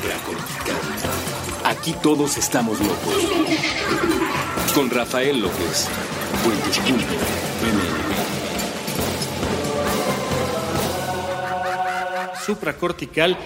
supracortical. Aquí todos estamos locos. Con Rafael López. Supracortical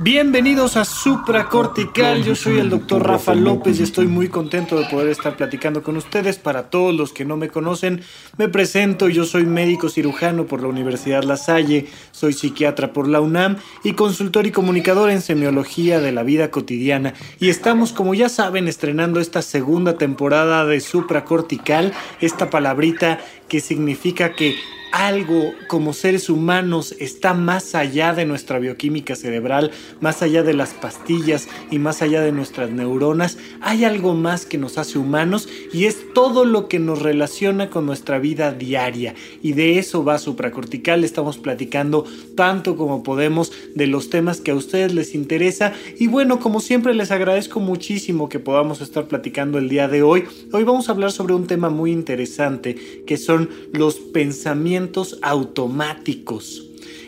Bienvenidos a Supracortical, yo soy el doctor Rafa López y estoy muy contento de poder estar platicando con ustedes. Para todos los que no me conocen, me presento, yo soy médico cirujano por la Universidad La Salle, soy psiquiatra por la UNAM y consultor y comunicador en semiología de la vida cotidiana. Y estamos, como ya saben, estrenando esta segunda temporada de Supracortical, esta palabrita que significa que algo como seres humanos está más allá de nuestra bioquímica cerebral, más allá de las pastillas y más allá de nuestras neuronas, hay algo más que nos hace humanos y es todo lo que nos relaciona con nuestra vida diaria. Y de eso va Supracortical, estamos platicando tanto como podemos de los temas que a ustedes les interesa y bueno, como siempre les agradezco muchísimo que podamos estar platicando el día de hoy. Hoy vamos a hablar sobre un tema muy interesante que son los pensamientos automáticos.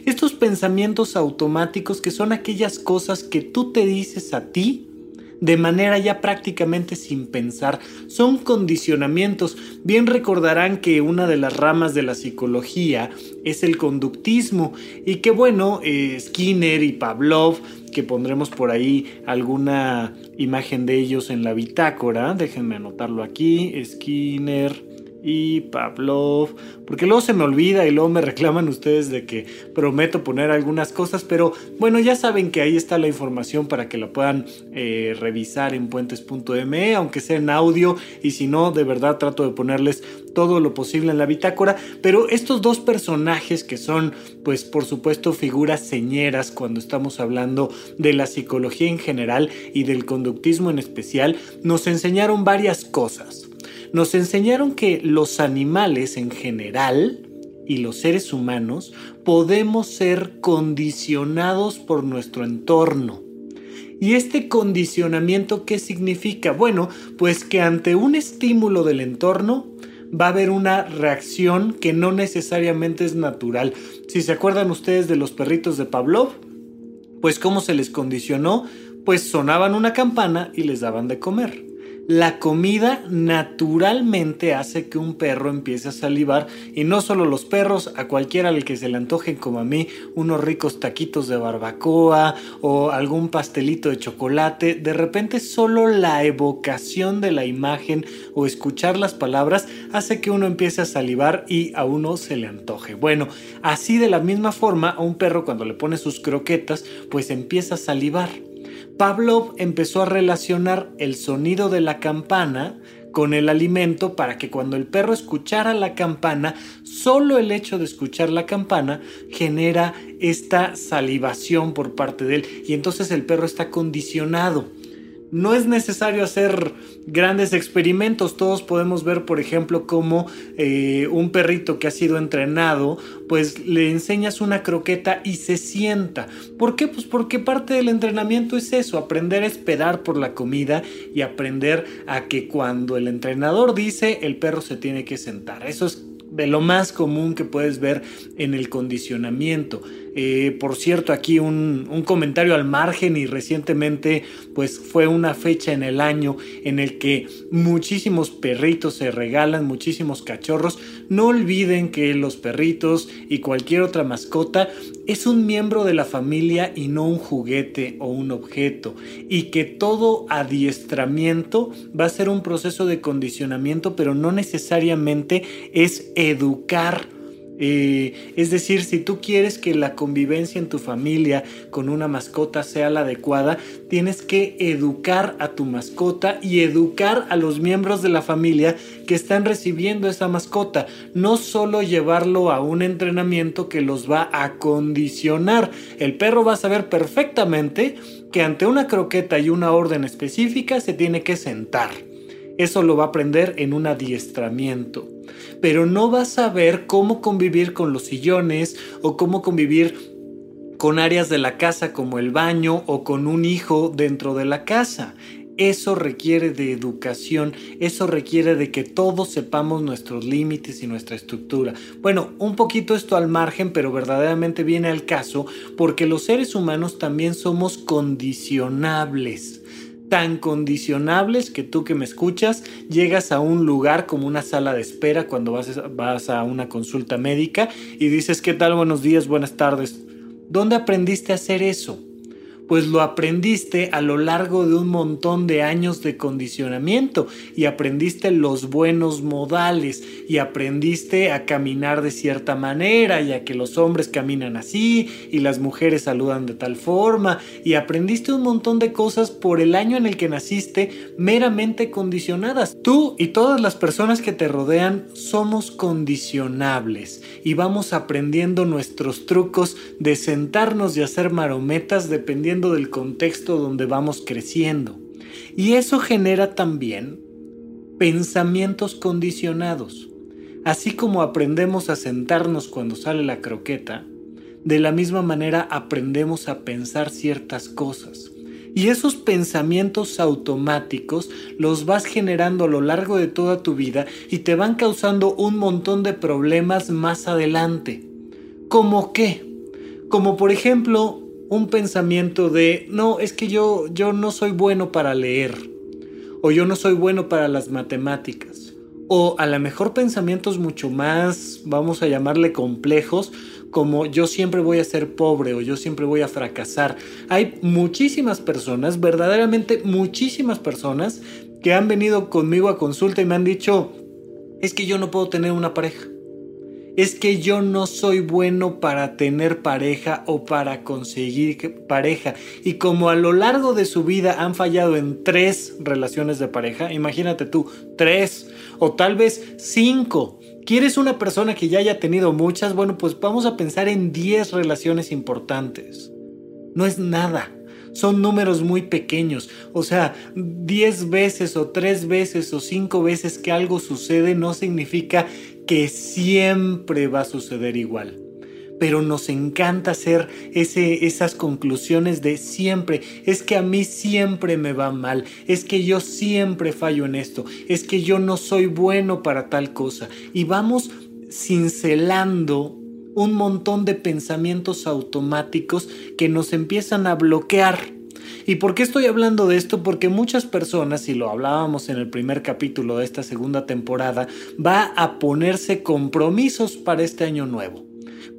Estos pensamientos automáticos que son aquellas cosas que tú te dices a ti de manera ya prácticamente sin pensar. Son condicionamientos. Bien recordarán que una de las ramas de la psicología es el conductismo y que bueno, eh, Skinner y Pavlov, que pondremos por ahí alguna imagen de ellos en la bitácora, déjenme anotarlo aquí, Skinner y Pavlov, porque luego se me olvida y luego me reclaman ustedes de que prometo poner algunas cosas, pero bueno, ya saben que ahí está la información para que la puedan eh, revisar en puentes.me, aunque sea en audio, y si no, de verdad trato de ponerles todo lo posible en la bitácora, pero estos dos personajes que son, pues por supuesto, figuras señeras cuando estamos hablando de la psicología en general y del conductismo en especial, nos enseñaron varias cosas nos enseñaron que los animales en general y los seres humanos podemos ser condicionados por nuestro entorno. ¿Y este condicionamiento qué significa? Bueno, pues que ante un estímulo del entorno va a haber una reacción que no necesariamente es natural. Si se acuerdan ustedes de los perritos de Pavlov, pues cómo se les condicionó, pues sonaban una campana y les daban de comer. La comida naturalmente hace que un perro empiece a salivar y no solo los perros, a cualquiera al que se le antojen como a mí unos ricos taquitos de barbacoa o algún pastelito de chocolate, de repente solo la evocación de la imagen o escuchar las palabras hace que uno empiece a salivar y a uno se le antoje. Bueno, así de la misma forma a un perro cuando le pone sus croquetas pues empieza a salivar. Pavlov empezó a relacionar el sonido de la campana con el alimento para que cuando el perro escuchara la campana, solo el hecho de escuchar la campana genera esta salivación por parte de él. Y entonces el perro está condicionado no es necesario hacer grandes experimentos. Todos podemos ver, por ejemplo, cómo eh, un perrito que ha sido entrenado, pues le enseñas una croqueta y se sienta. ¿Por qué? Pues porque parte del entrenamiento es eso, aprender a esperar por la comida y aprender a que cuando el entrenador dice, el perro se tiene que sentar. Eso es de lo más común que puedes ver en el condicionamiento. Eh, por cierto, aquí un, un, comentario al margen y recientemente pues fue una fecha en el año en el que muchísimos perritos se regalan, muchísimos cachorros. No olviden que los perritos y cualquier otra mascota es un miembro de la familia y no un juguete o un objeto. Y que todo adiestramiento va a ser un proceso de condicionamiento, pero no necesariamente es educar es decir, si tú quieres que la convivencia en tu familia con una mascota sea la adecuada, tienes que educar a tu mascota y educar a los miembros de la familia que están recibiendo esa mascota. No solo llevarlo a un entrenamiento que los va a condicionar. El perro va a saber perfectamente que ante una croqueta y una orden específica se tiene que sentar. Eso lo va a aprender en un adiestramiento pero no vas a ver cómo convivir con los sillones o cómo convivir con áreas de la casa como el baño o con un hijo dentro de la casa. eso requiere de educación, eso requiere de que todos sepamos nuestros límites y nuestra estructura. Bueno, un poquito esto al margen, pero verdaderamente viene al caso porque los seres humanos también somos condicionables tan condicionables que tú que me escuchas llegas a un lugar como una sala de espera cuando vas, vas a una consulta médica y dices, ¿qué tal? Buenos días, buenas tardes. ¿Dónde aprendiste a hacer eso? Pues lo aprendiste a lo largo de un montón de años de condicionamiento y aprendiste los buenos modales y aprendiste a caminar de cierta manera y a que los hombres caminan así y las mujeres saludan de tal forma y aprendiste un montón de cosas por el año en el que naciste meramente condicionadas. Tú y todas las personas que te rodean somos condicionables y vamos aprendiendo nuestros trucos de sentarnos y hacer marometas dependiendo del contexto donde vamos creciendo. Y eso genera también pensamientos condicionados. Así como aprendemos a sentarnos cuando sale la croqueta, de la misma manera aprendemos a pensar ciertas cosas. Y esos pensamientos automáticos los vas generando a lo largo de toda tu vida y te van causando un montón de problemas más adelante. ¿Cómo qué? Como por ejemplo un pensamiento de, no, es que yo, yo no soy bueno para leer, o yo no soy bueno para las matemáticas, o a lo mejor pensamientos mucho más, vamos a llamarle complejos, como yo siempre voy a ser pobre o yo siempre voy a fracasar. Hay muchísimas personas, verdaderamente muchísimas personas, que han venido conmigo a consulta y me han dicho, es que yo no puedo tener una pareja es que yo no soy bueno para tener pareja o para conseguir pareja. Y como a lo largo de su vida han fallado en tres relaciones de pareja, imagínate tú, tres o tal vez cinco. ¿Quieres una persona que ya haya tenido muchas? Bueno, pues vamos a pensar en diez relaciones importantes. No es nada son números muy pequeños. O sea, 10 veces o 3 veces o 5 veces que algo sucede no significa que siempre va a suceder igual. Pero nos encanta hacer ese, esas conclusiones de siempre. Es que a mí siempre me va mal. Es que yo siempre fallo en esto. Es que yo no soy bueno para tal cosa. Y vamos cincelando un montón de pensamientos automáticos que nos empiezan a bloquear ¿Y por qué estoy hablando de esto? Porque muchas personas, y lo hablábamos en el primer capítulo de esta segunda temporada, va a ponerse compromisos para este año nuevo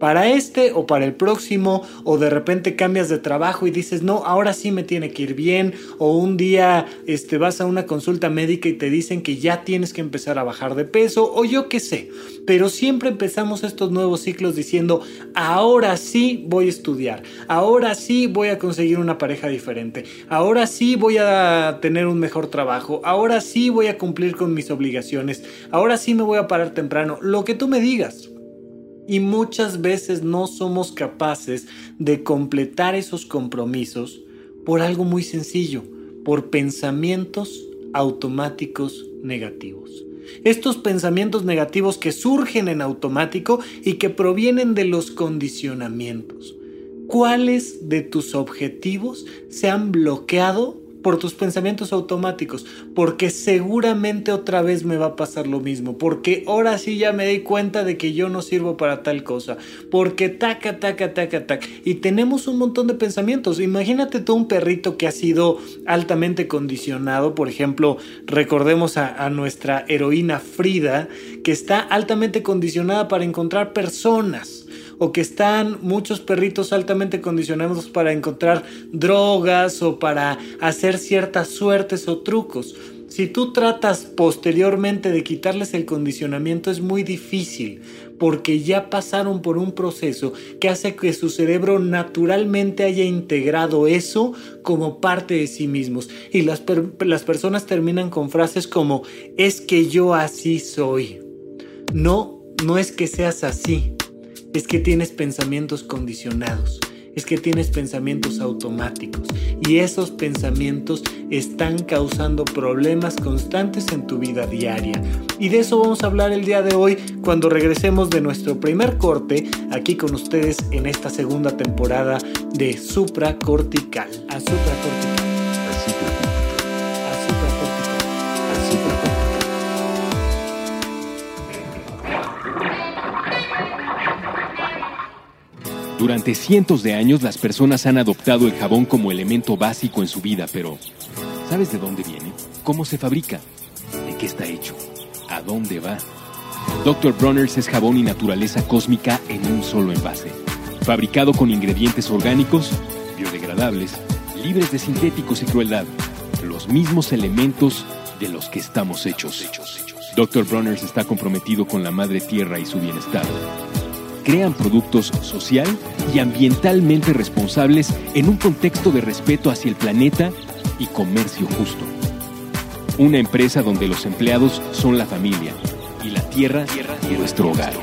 para este o para el próximo o de repente cambias de trabajo y dices, no, ahora sí me tiene que ir bien o un día este, vas a una consulta médica y te dicen que ya tienes que empezar a bajar de peso o yo qué sé. Pero siempre empezamos estos nuevos ciclos diciendo, ahora sí voy a estudiar, ahora sí voy a conseguir una pareja diferente, ahora sí voy a tener un mejor trabajo, ahora sí voy a cumplir con mis obligaciones, ahora sí me voy a parar temprano, lo que tú me digas. Y muchas veces no somos capaces de completar esos compromisos por algo muy sencillo, por pensamientos automáticos negativos. Estos pensamientos negativos que surgen en automático y que provienen de los condicionamientos. ¿Cuáles de tus objetivos se han bloqueado por tus pensamientos automáticos, porque seguramente otra vez me va a pasar lo mismo, porque ahora sí ya me di cuenta de que yo no sirvo para tal cosa, porque taca, taca, taca, taca. Y tenemos un montón de pensamientos. Imagínate tú un perrito que ha sido altamente condicionado, por ejemplo, recordemos a, a nuestra heroína Frida, que está altamente condicionada para encontrar personas o que están muchos perritos altamente condicionados para encontrar drogas o para hacer ciertas suertes o trucos. Si tú tratas posteriormente de quitarles el condicionamiento es muy difícil porque ya pasaron por un proceso que hace que su cerebro naturalmente haya integrado eso como parte de sí mismos. Y las, las personas terminan con frases como es que yo así soy. No, no es que seas así es que tienes pensamientos condicionados, es que tienes pensamientos automáticos y esos pensamientos están causando problemas constantes en tu vida diaria. Y de eso vamos a hablar el día de hoy cuando regresemos de nuestro primer corte aquí con ustedes en esta segunda temporada de Supracortical. A. Durante cientos de años las personas han adoptado el jabón como elemento básico en su vida, pero ¿sabes de dónde viene? ¿Cómo se fabrica? ¿De qué está hecho? ¿A dónde va? Dr. Bronner's es jabón y naturaleza cósmica en un solo envase. Fabricado con ingredientes orgánicos, biodegradables, libres de sintéticos y crueldad. Los mismos elementos de los que estamos hechos. Dr. Bronner's está comprometido con la madre tierra y su bienestar. Crean productos social y ambientalmente responsables en un contexto de respeto hacia el planeta y comercio justo. Una empresa donde los empleados son la familia y la tierra, y nuestro hogar.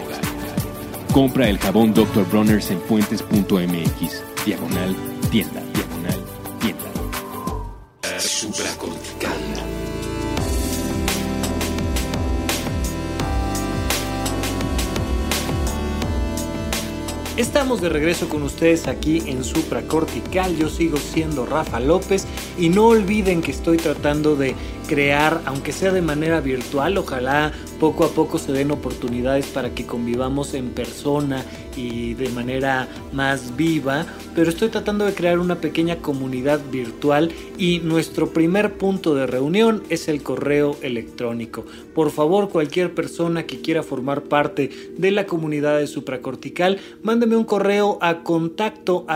Compra el jabón Dr. Bronner's en puentes.mx, diagonal tienda, Estamos de regreso con ustedes aquí en Supracortical. Yo sigo siendo Rafa López y no olviden que estoy tratando de crear, aunque sea de manera virtual, ojalá poco a poco se den oportunidades para que convivamos en persona y de manera más viva, pero estoy tratando de crear una pequeña comunidad virtual y nuestro primer punto de reunión es el correo electrónico. Por favor, cualquier persona que quiera formar parte de la comunidad de supracortical, mándeme un correo a contacto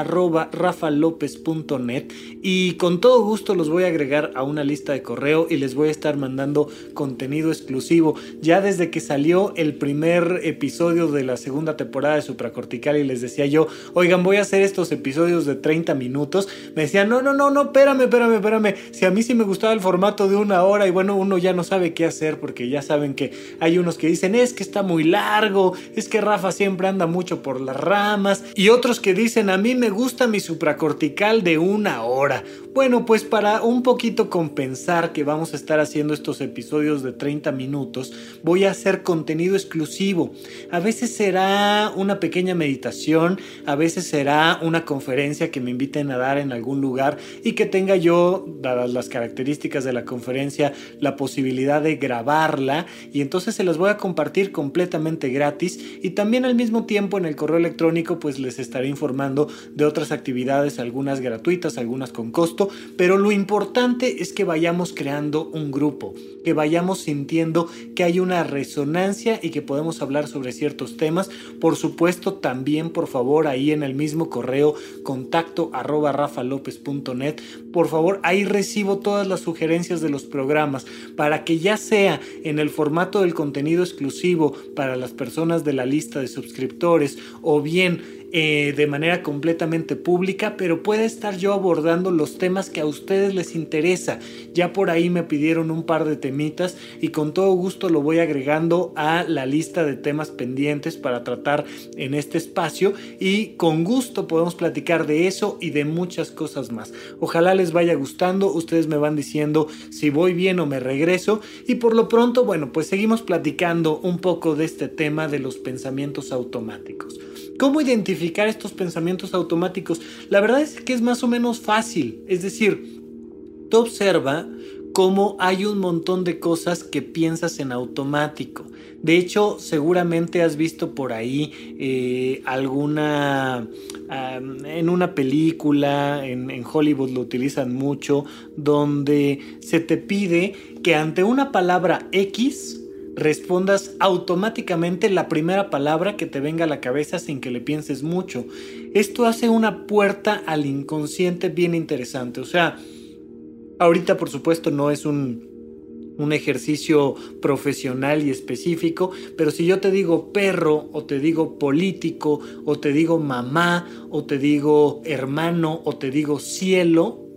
y con todo gusto los voy a agregar a una lista de correo y les voy a estar mandando contenido exclusivo. Desde que salió el primer episodio de la segunda temporada de Supracortical y les decía yo, oigan, voy a hacer estos episodios de 30 minutos, me decían, no, no, no, no, espérame, espérame, espérame. Si a mí sí me gustaba el formato de una hora y bueno, uno ya no sabe qué hacer porque ya saben que hay unos que dicen, es que está muy largo, es que Rafa siempre anda mucho por las ramas y otros que dicen, a mí me gusta mi supracortical de una hora. Bueno, pues para un poquito compensar que vamos a estar haciendo estos episodios de 30 minutos, voy a hacer contenido exclusivo. A veces será una pequeña meditación, a veces será una conferencia que me inviten a dar en algún lugar y que tenga yo, dadas las características de la conferencia, la posibilidad de grabarla y entonces se las voy a compartir completamente gratis y también al mismo tiempo en el correo electrónico pues les estaré informando de otras actividades, algunas gratuitas, algunas con costo pero lo importante es que vayamos creando un grupo, que vayamos sintiendo que hay una resonancia y que podemos hablar sobre ciertos temas. Por supuesto, también por favor ahí en el mismo correo contacto arroba rafalopez.net, por favor ahí recibo todas las sugerencias de los programas para que ya sea en el formato del contenido exclusivo para las personas de la lista de suscriptores o bien eh, de manera completamente pública, pero puede estar yo abordando los temas que a ustedes les interesa. Ya por ahí me pidieron un par de temitas y con todo gusto lo voy agregando a la lista de temas pendientes para tratar en este espacio y con gusto podemos platicar de eso y de muchas cosas más. Ojalá les vaya gustando, ustedes me van diciendo si voy bien o me regreso y por lo pronto, bueno, pues seguimos platicando un poco de este tema de los pensamientos automáticos. ¿Cómo identificar estos pensamientos automáticos? La verdad es que es más o menos fácil. Es decir, tú observa cómo hay un montón de cosas que piensas en automático. De hecho, seguramente has visto por ahí eh, alguna, en una película, en, en Hollywood lo utilizan mucho, donde se te pide que ante una palabra X, respondas automáticamente la primera palabra que te venga a la cabeza sin que le pienses mucho. Esto hace una puerta al inconsciente bien interesante. O sea, ahorita por supuesto no es un, un ejercicio profesional y específico, pero si yo te digo perro o te digo político o te digo mamá o te digo hermano o te digo cielo,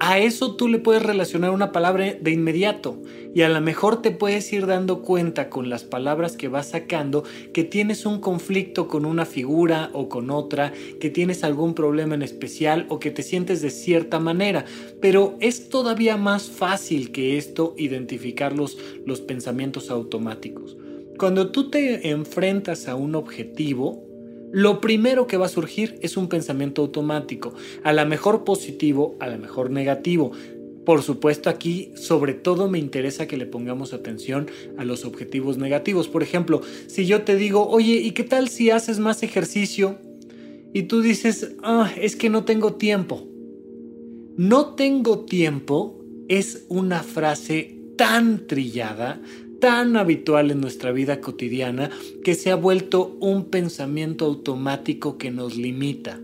a eso tú le puedes relacionar una palabra de inmediato y a lo mejor te puedes ir dando cuenta con las palabras que vas sacando que tienes un conflicto con una figura o con otra, que tienes algún problema en especial o que te sientes de cierta manera, pero es todavía más fácil que esto identificar los, los pensamientos automáticos. Cuando tú te enfrentas a un objetivo, lo primero que va a surgir es un pensamiento automático, a la mejor positivo, a la mejor negativo. Por supuesto aquí sobre todo me interesa que le pongamos atención a los objetivos negativos. Por ejemplo, si yo te digo, oye, ¿y qué tal si haces más ejercicio? y tú dices, ah, es que no tengo tiempo. No tengo tiempo es una frase tan trillada, tan habitual en nuestra vida cotidiana, que se ha vuelto un pensamiento automático que nos limita.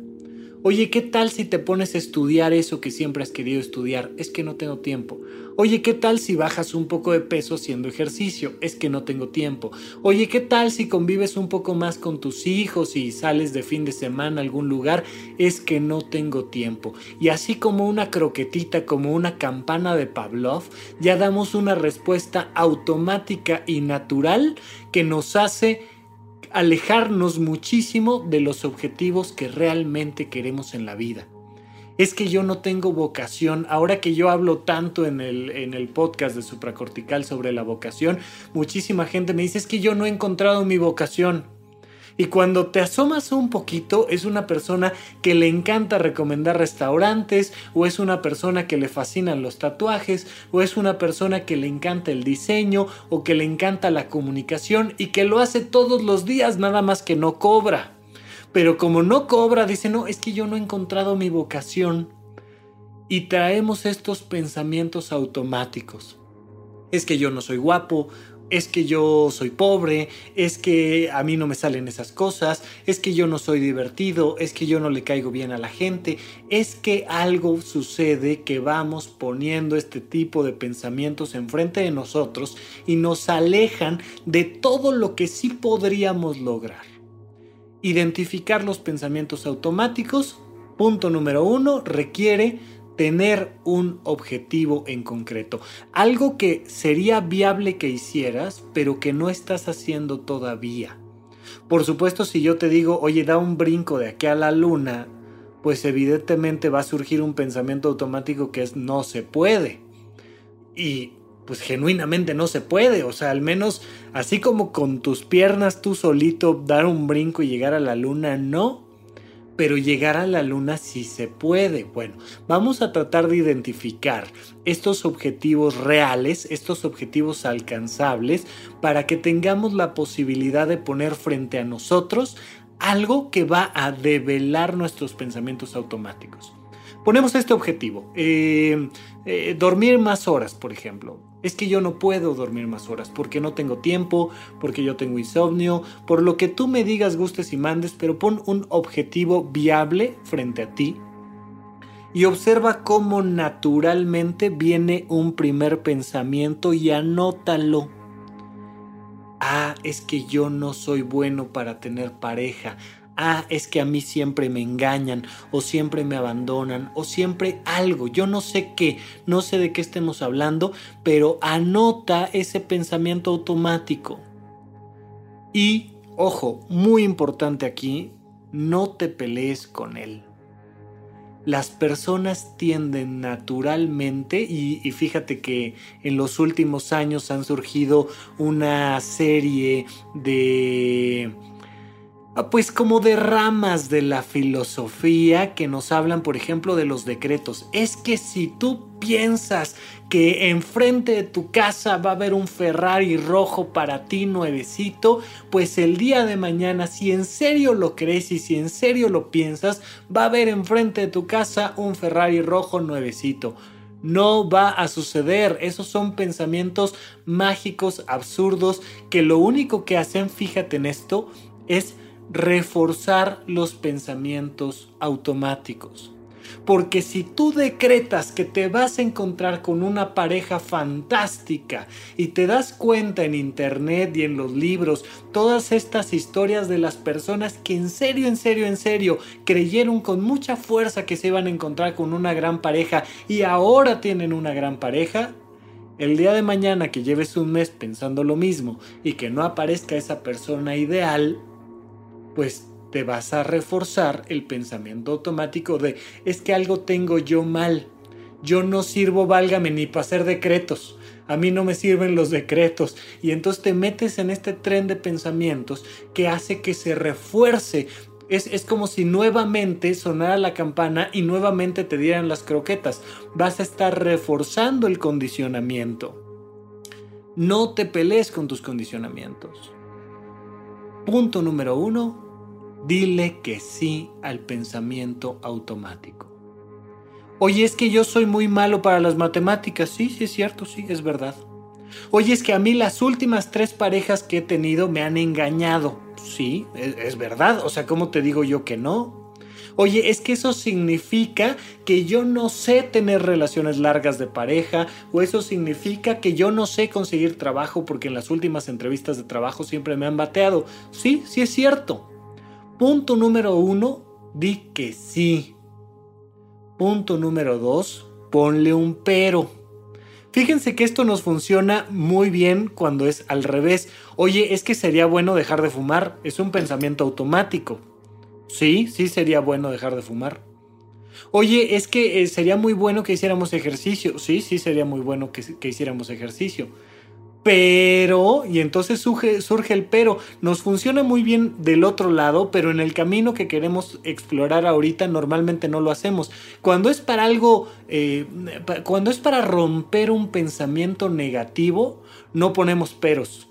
Oye, ¿qué tal si te pones a estudiar eso que siempre has querido estudiar? Es que no tengo tiempo. Oye, ¿qué tal si bajas un poco de peso haciendo ejercicio? Es que no tengo tiempo. Oye, ¿qué tal si convives un poco más con tus hijos y sales de fin de semana a algún lugar? Es que no tengo tiempo. Y así como una croquetita, como una campana de Pavlov, ya damos una respuesta automática y natural que nos hace alejarnos muchísimo de los objetivos que realmente queremos en la vida. Es que yo no tengo vocación. Ahora que yo hablo tanto en el, en el podcast de supracortical sobre la vocación, muchísima gente me dice es que yo no he encontrado mi vocación. Y cuando te asomas un poquito, es una persona que le encanta recomendar restaurantes, o es una persona que le fascinan los tatuajes, o es una persona que le encanta el diseño, o que le encanta la comunicación y que lo hace todos los días, nada más que no cobra. Pero como no cobra, dice, no, es que yo no he encontrado mi vocación. Y traemos estos pensamientos automáticos. Es que yo no soy guapo, es que yo soy pobre, es que a mí no me salen esas cosas, es que yo no soy divertido, es que yo no le caigo bien a la gente, es que algo sucede que vamos poniendo este tipo de pensamientos enfrente de nosotros y nos alejan de todo lo que sí podríamos lograr. Identificar los pensamientos automáticos, punto número uno, requiere tener un objetivo en concreto. Algo que sería viable que hicieras, pero que no estás haciendo todavía. Por supuesto, si yo te digo, oye, da un brinco de aquí a la luna, pues evidentemente va a surgir un pensamiento automático que es no se puede. Y pues genuinamente no se puede. O sea, al menos así como con tus piernas tú solito dar un brinco y llegar a la luna, no pero llegar a la luna sí se puede. Bueno, vamos a tratar de identificar estos objetivos reales, estos objetivos alcanzables, para que tengamos la posibilidad de poner frente a nosotros algo que va a develar nuestros pensamientos automáticos. Ponemos este objetivo, eh, eh, dormir más horas, por ejemplo. Es que yo no puedo dormir más horas porque no tengo tiempo, porque yo tengo insomnio, por lo que tú me digas, gustes y mandes, pero pon un objetivo viable frente a ti y observa cómo naturalmente viene un primer pensamiento y anótalo. Ah, es que yo no soy bueno para tener pareja ah, es que a mí siempre me engañan o siempre me abandonan o siempre algo, yo no sé qué, no sé de qué estemos hablando, pero anota ese pensamiento automático. Y, ojo, muy importante aquí, no te pelees con él. Las personas tienden naturalmente, y, y, fíjate que en los últimos años han surgido una serie de pues como de ramas de la filosofía que nos hablan, por ejemplo, de los decretos. Es que si tú piensas que enfrente de tu casa va a haber un Ferrari rojo para ti nuevecito, pues el día de mañana, si en serio lo crees y si en serio lo piensas, va a haber enfrente de tu casa un Ferrari rojo nuevecito. No va a suceder. Esos son pensamientos mágicos, absurdos, que lo único que hacen, fíjate en esto, es reforzar los pensamientos automáticos. Porque si tú decretas que te vas a encontrar con una pareja fantástica y te das cuenta en internet y en los libros todas estas historias de las personas que en serio, en serio, en serio creyeron con mucha fuerza que se iban a encontrar con una gran pareja y ahora tienen una gran pareja, el día de mañana que lleves un mes pensando lo mismo y que no aparezca esa persona ideal, pues te vas a reforzar el pensamiento automático de es que algo tengo yo mal. Yo no sirvo, válgame, ni para hacer decretos. A mí no me sirven los decretos. Y entonces te metes en este tren de pensamientos que hace que se refuerce. Es, es como si nuevamente sonara la campana y nuevamente te dieran las croquetas. Vas a estar reforzando el condicionamiento. No te pelees con tus condicionamientos. Punto número uno, Dile que sí al pensamiento automático. Oye, es que yo soy muy malo para las matemáticas. Sí, sí es cierto, sí, es verdad. Oye, es que a mí las últimas tres parejas que he tenido me han engañado. Sí, es, verdad. O sea, ¿cómo te digo yo que no? Oye, es que eso significa que yo no sé tener relaciones largas de pareja o eso significa que yo no sé conseguir trabajo porque en las últimas entrevistas de trabajo siempre me han bateado. Sí, sí es cierto. Punto número uno, di que sí. Punto número dos, ponle un pero. Fíjense que esto nos funciona muy bien cuando es al revés. Oye, es que sería bueno dejar de fumar. Es un pensamiento automático. Sí, sí sería bueno dejar de fumar. Oye, es que eh, sería muy bueno que hiciéramos ejercicio. Sí, sí sería muy bueno que, que hiciéramos ejercicio. Pero, y entonces surge, el pero, nos funciona muy bien del otro lado, pero en el camino que queremos explorar ahorita normalmente no lo hacemos. Cuando es para algo, eh, cuando es para romper un pensamiento negativo, no ponemos peros.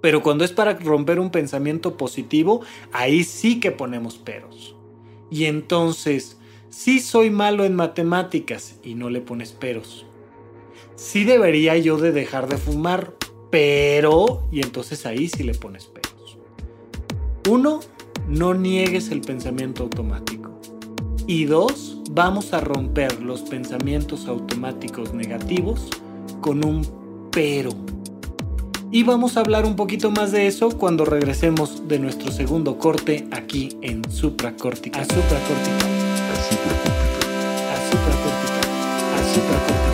Pero cuando es para romper un pensamiento positivo, ahí sí que ponemos peros. Y entonces, si soy malo en matemáticas y no le pones peros. Sí debería yo de dejar de fumar, pero... Y entonces ahí sí le pones peros. Uno, no niegues el pensamiento automático. Y dos, vamos a romper los pensamientos automáticos negativos con un pero. Y vamos a hablar un poquito más de eso cuando regresemos de nuestro segundo corte aquí en supracortical. A supracortical. A supracortical. A supracortical. A supracortical.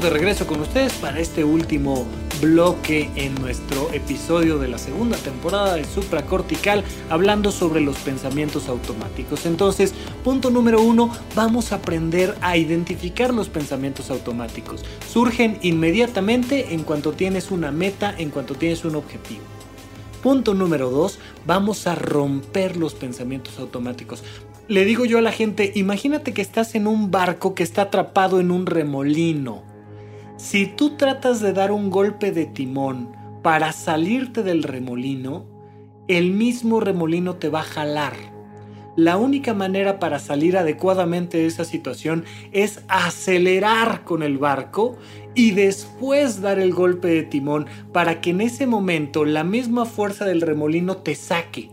De regreso con ustedes para este último bloque en nuestro episodio de la segunda temporada de Supracortical hablando sobre los pensamientos automáticos. Entonces, punto número uno, vamos a aprender a identificar los pensamientos automáticos. Surgen inmediatamente en cuanto tienes una meta, en cuanto tienes un objetivo. Punto número dos, vamos a romper los pensamientos automáticos. Le digo yo a la gente, imagínate que estás en un barco que está atrapado en un remolino. Si tú tratas de dar un golpe de timón para salirte del remolino, el mismo remolino te va a jalar. La única manera para salir adecuadamente de esa situación es acelerar con el barco y después dar el golpe de timón para que en ese momento la misma fuerza del remolino te saque.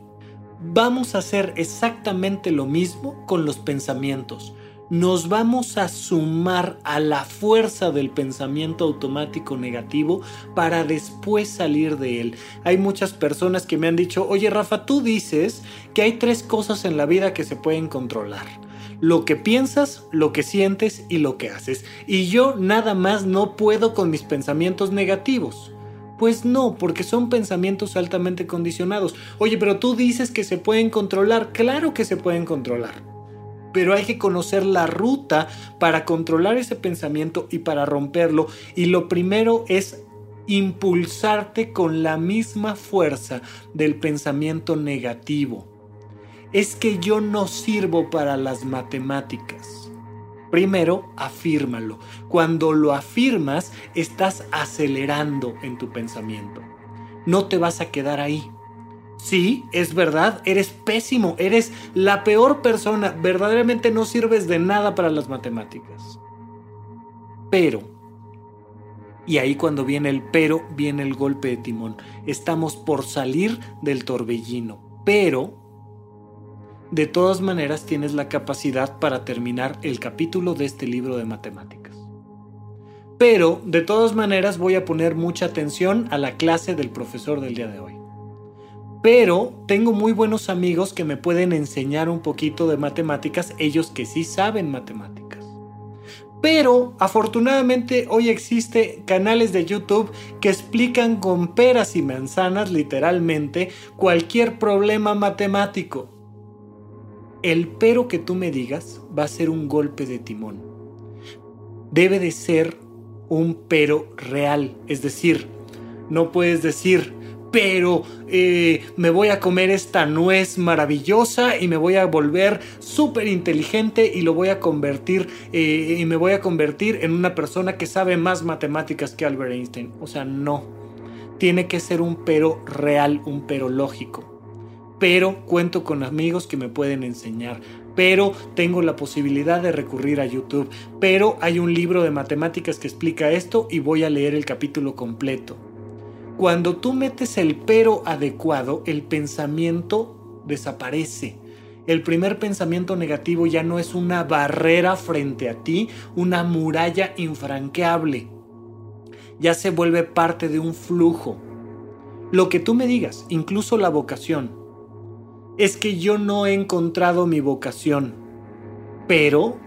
Vamos a hacer exactamente lo mismo con los pensamientos nos vamos a sumar a la fuerza del pensamiento automático negativo para después salir de él. Hay muchas personas que me han dicho, oye Rafa, tú dices que hay tres cosas en la vida que se pueden controlar. Lo que piensas, lo que sientes y lo que haces. Y yo nada más no puedo con mis pensamientos negativos. Pues no, porque son pensamientos altamente condicionados. Oye, pero tú dices que se pueden controlar. Claro que se pueden controlar pero hay que conocer la ruta para controlar ese pensamiento y para romperlo. Y lo primero es impulsarte con la misma fuerza del pensamiento negativo. Es que yo no sirvo para las matemáticas. Primero, afírmalo. Cuando lo afirmas, estás acelerando en tu pensamiento. No te vas a quedar ahí Sí, es verdad, eres pésimo, eres la peor persona, verdaderamente no sirves de nada para las matemáticas. Pero, y ahí cuando viene el pero, viene el golpe de timón. Estamos por salir del torbellino, pero de todas maneras tienes la capacidad para terminar el capítulo de este libro de matemáticas. Pero de todas maneras voy a poner mucha atención a la clase del profesor del día de hoy pero tengo muy buenos amigos que me pueden enseñar un poquito de matemáticas, ellos que sí saben matemáticas. Pero afortunadamente hoy existe canales de YouTube que explican con peras y manzanas literalmente cualquier problema matemático. El pero que tú me digas va a ser un golpe de timón. Debe de ser un pero real, es decir, no puedes decir pero eh, me voy a comer esta nuez maravillosa y me voy a volver súper inteligente y lo voy a convertir eh, y me voy a convertir en una persona que sabe más matemáticas que Albert Einstein. O sea, no. Tiene que ser un pero real, un pero lógico. Pero cuento con amigos que me pueden enseñar. Pero tengo la posibilidad de recurrir a YouTube. Pero hay un libro de matemáticas que explica esto y voy a leer el capítulo completo cuando tú metes el pero adecuado, el pensamiento desaparece. El primer pensamiento negativo ya no es una barrera frente a ti, una muralla infranqueable. Ya se vuelve parte de un flujo. Lo que tú me digas, incluso la vocación, es que yo no he encontrado mi vocación, pero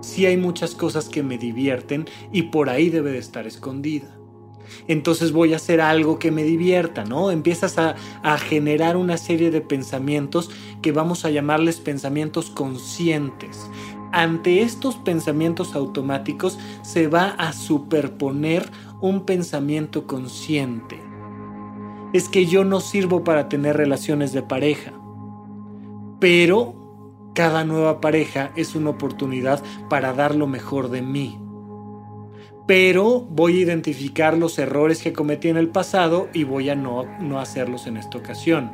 sí hay muchas cosas que me divierten y por ahí debe de estar escondida entonces voy a hacer algo que me divierta, ¿no? Empiezas a, generar una serie de pensamientos que vamos a llamarles pensamientos conscientes. Ante estos pensamientos automáticos se va a superponer un pensamiento consciente. Es que yo no sirvo para tener relaciones de pareja, pero cada nueva pareja es una oportunidad para dar lo mejor de mí pero voy a identificar los errores que cometí en el pasado y voy a no, no hacerlos en esta ocasión.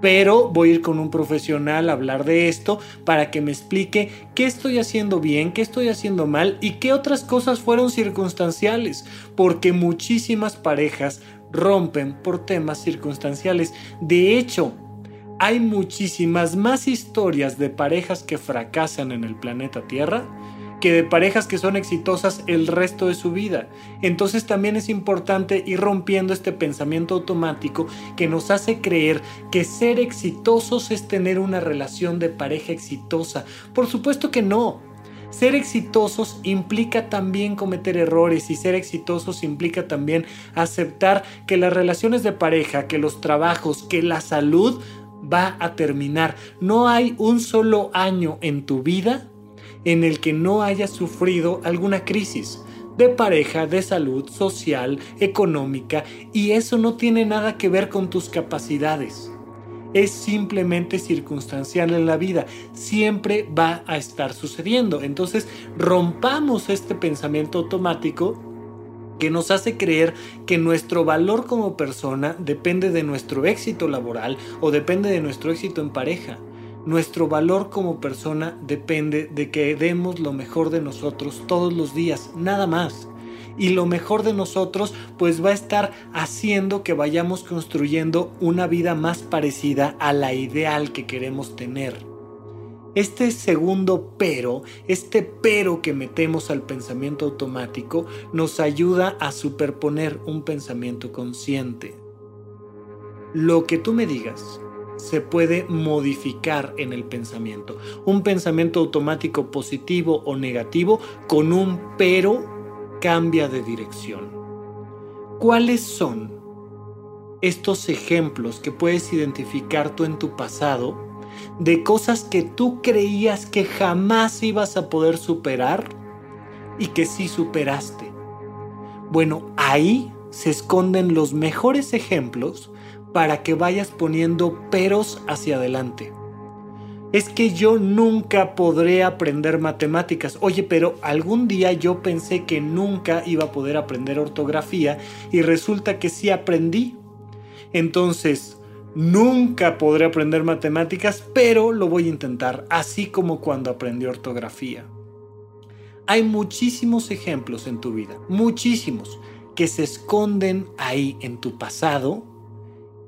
Pero voy a ir con un profesional a hablar de esto para que me explique qué estoy haciendo bien, qué estoy haciendo mal y qué otras cosas fueron circunstanciales, porque muchísimas parejas rompen por temas circunstanciales. De hecho, hay muchísimas más historias de parejas que fracasan en el planeta Tierra que de parejas que son exitosas el resto de su vida. Entonces también es importante ir rompiendo este pensamiento automático que nos hace creer que ser exitosos es tener una relación de pareja exitosa. Por supuesto que no. Ser exitosos implica también cometer errores y ser exitosos implica también aceptar que las relaciones de pareja, que los trabajos, que la salud va a terminar. No hay un solo año en tu vida en el que no hayas sufrido alguna crisis de pareja, de salud, social, económica, y eso no tiene nada que ver con tus capacidades. Es simplemente circunstancial en la vida, siempre va a estar sucediendo. Entonces, rompamos este pensamiento automático que nos hace creer que nuestro valor como persona depende de nuestro éxito laboral o depende de nuestro éxito en pareja. Nuestro valor como persona depende de que demos lo mejor de nosotros todos los días, nada más. Y lo mejor de nosotros pues va a estar haciendo que vayamos construyendo una vida más parecida a la ideal que queremos tener. Este segundo pero, este pero que metemos al pensamiento automático, nos ayuda a superponer un pensamiento consciente. Lo que tú me digas, se puede modificar en el pensamiento. Un pensamiento automático positivo o negativo con un pero cambia de dirección. ¿Cuáles son estos ejemplos que puedes identificar tú en tu pasado de cosas que tú creías que jamás ibas a poder superar y que sí superaste? Bueno, ahí se esconden los mejores ejemplos para que vayas poniendo peros hacia adelante. Es que yo nunca podré aprender matemáticas. Oye, pero algún día yo pensé que nunca iba a poder aprender ortografía y resulta que sí aprendí. Entonces, nunca podré aprender matemáticas, pero lo voy a intentar, así como cuando aprendí ortografía. Hay muchísimos ejemplos en tu vida, muchísimos, que se esconden ahí en tu pasado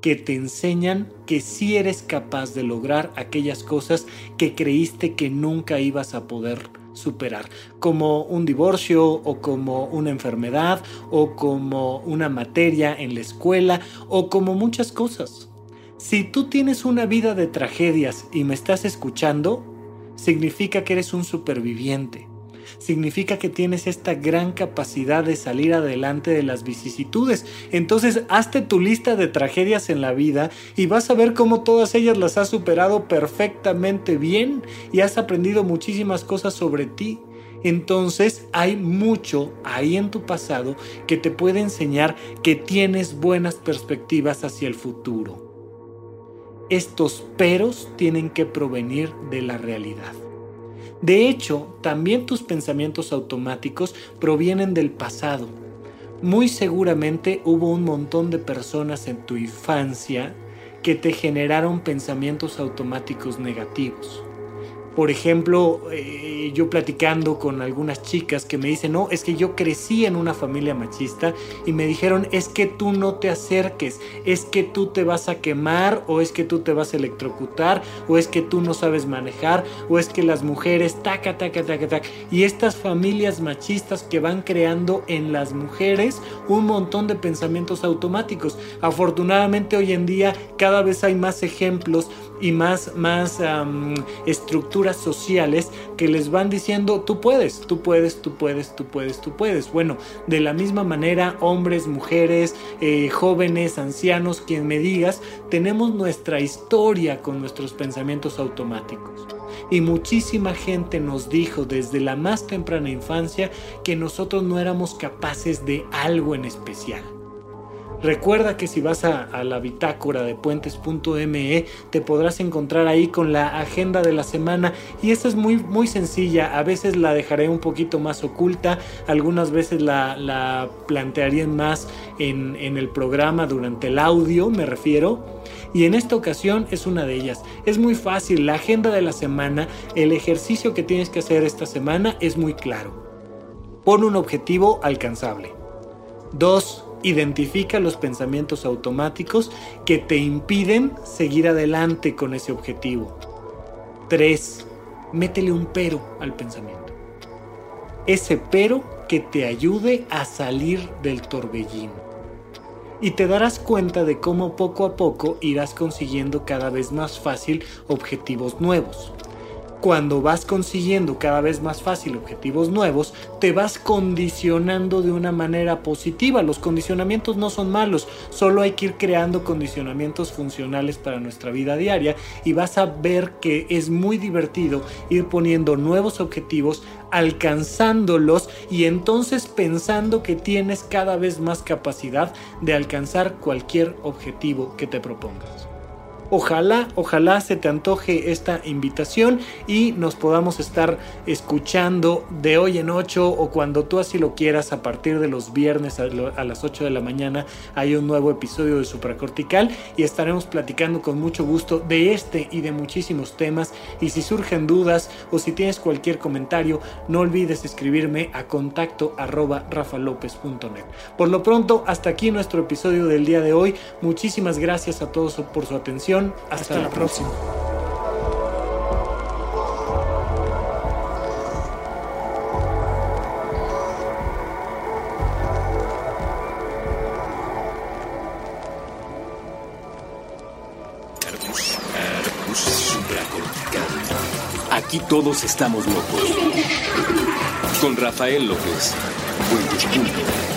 que te enseñan que sí eres capaz de lograr aquellas cosas que creíste que nunca ibas a poder superar, como un divorcio o como una enfermedad o como una materia en la escuela o como muchas cosas. Si tú tienes una vida de tragedias y me estás escuchando, significa que eres un superviviente significa que tienes esta gran capacidad de salir adelante de las vicisitudes. Entonces, hazte tu lista de tragedias en la vida y vas a ver cómo todas ellas las has superado perfectamente bien y has aprendido muchísimas cosas sobre ti. Entonces hay mucho ahí en tu pasado que te puede enseñar que tienes buenas perspectivas hacia el futuro. Estos peros tienen que provenir de la realidad. De hecho, también tus pensamientos automáticos provienen del pasado. Muy seguramente hubo un montón de personas en tu infancia que te generaron pensamientos automáticos negativos. Por ejemplo, eh, yo platicando con algunas chicas que me dicen, no, es que yo crecí en una familia machista y me dijeron, es que tú no te acerques, es que tú te vas a quemar o es que tú te vas a electrocutar o es que tú no sabes manejar o es que las mujeres, taca, taca, taca, taca. Y estas familias machistas que van creando en las mujeres un montón de pensamientos automáticos. Afortunadamente hoy en día cada vez hay más ejemplos y más, más estructuras sociales que les van diciendo, tú puedes, tú puedes, tú puedes, tú puedes, tú puedes. Bueno, de la misma manera, hombres, mujeres, eh, jóvenes, ancianos, quien me digas, tenemos nuestra historia con nuestros pensamientos automáticos. Y muchísima gente nos dijo desde la más temprana infancia que nosotros no éramos capaces de algo en especial. Recuerda que si vas a, la bitácora de puentes.me te podrás encontrar ahí con la agenda de la semana y esta es muy, muy sencilla. A veces la dejaré un poquito más oculta, algunas veces la, la más en, en el programa durante el audio, me refiero. Y en esta ocasión es una de ellas. Es muy fácil, la agenda de la semana, el ejercicio que tienes que hacer esta semana es muy claro. Pon un objetivo alcanzable. Dos, Identifica los pensamientos automáticos que te impiden seguir adelante con ese objetivo. 3. Métele un pero al pensamiento. Ese pero que te ayude a salir del torbellino. Y te darás cuenta de cómo poco a poco irás consiguiendo cada vez más fácil objetivos nuevos. Cuando vas consiguiendo cada vez más fácil objetivos nuevos, te vas condicionando de una manera positiva. Los condicionamientos no son malos, solo hay que ir creando condicionamientos funcionales para nuestra vida diaria y vas a ver que es muy divertido ir poniendo nuevos objetivos, alcanzándolos y entonces pensando que tienes cada vez más capacidad de alcanzar cualquier objetivo que te propongas. Ojalá, ojalá se te antoje esta invitación y nos podamos estar escuchando de hoy en 8 o cuando tú así lo quieras a partir de los viernes a, las 8 de la mañana hay un nuevo episodio de Supracortical y estaremos platicando con mucho gusto de este y de muchísimos temas y si surgen dudas o si tienes cualquier comentario no olvides escribirme a contacto arroba rafalopez.net. Por lo pronto hasta aquí nuestro episodio del día de hoy. Muchísimas gracias a todos por su atención hasta, la próxima. Aquí todos estamos locos. Con Rafael López. Buen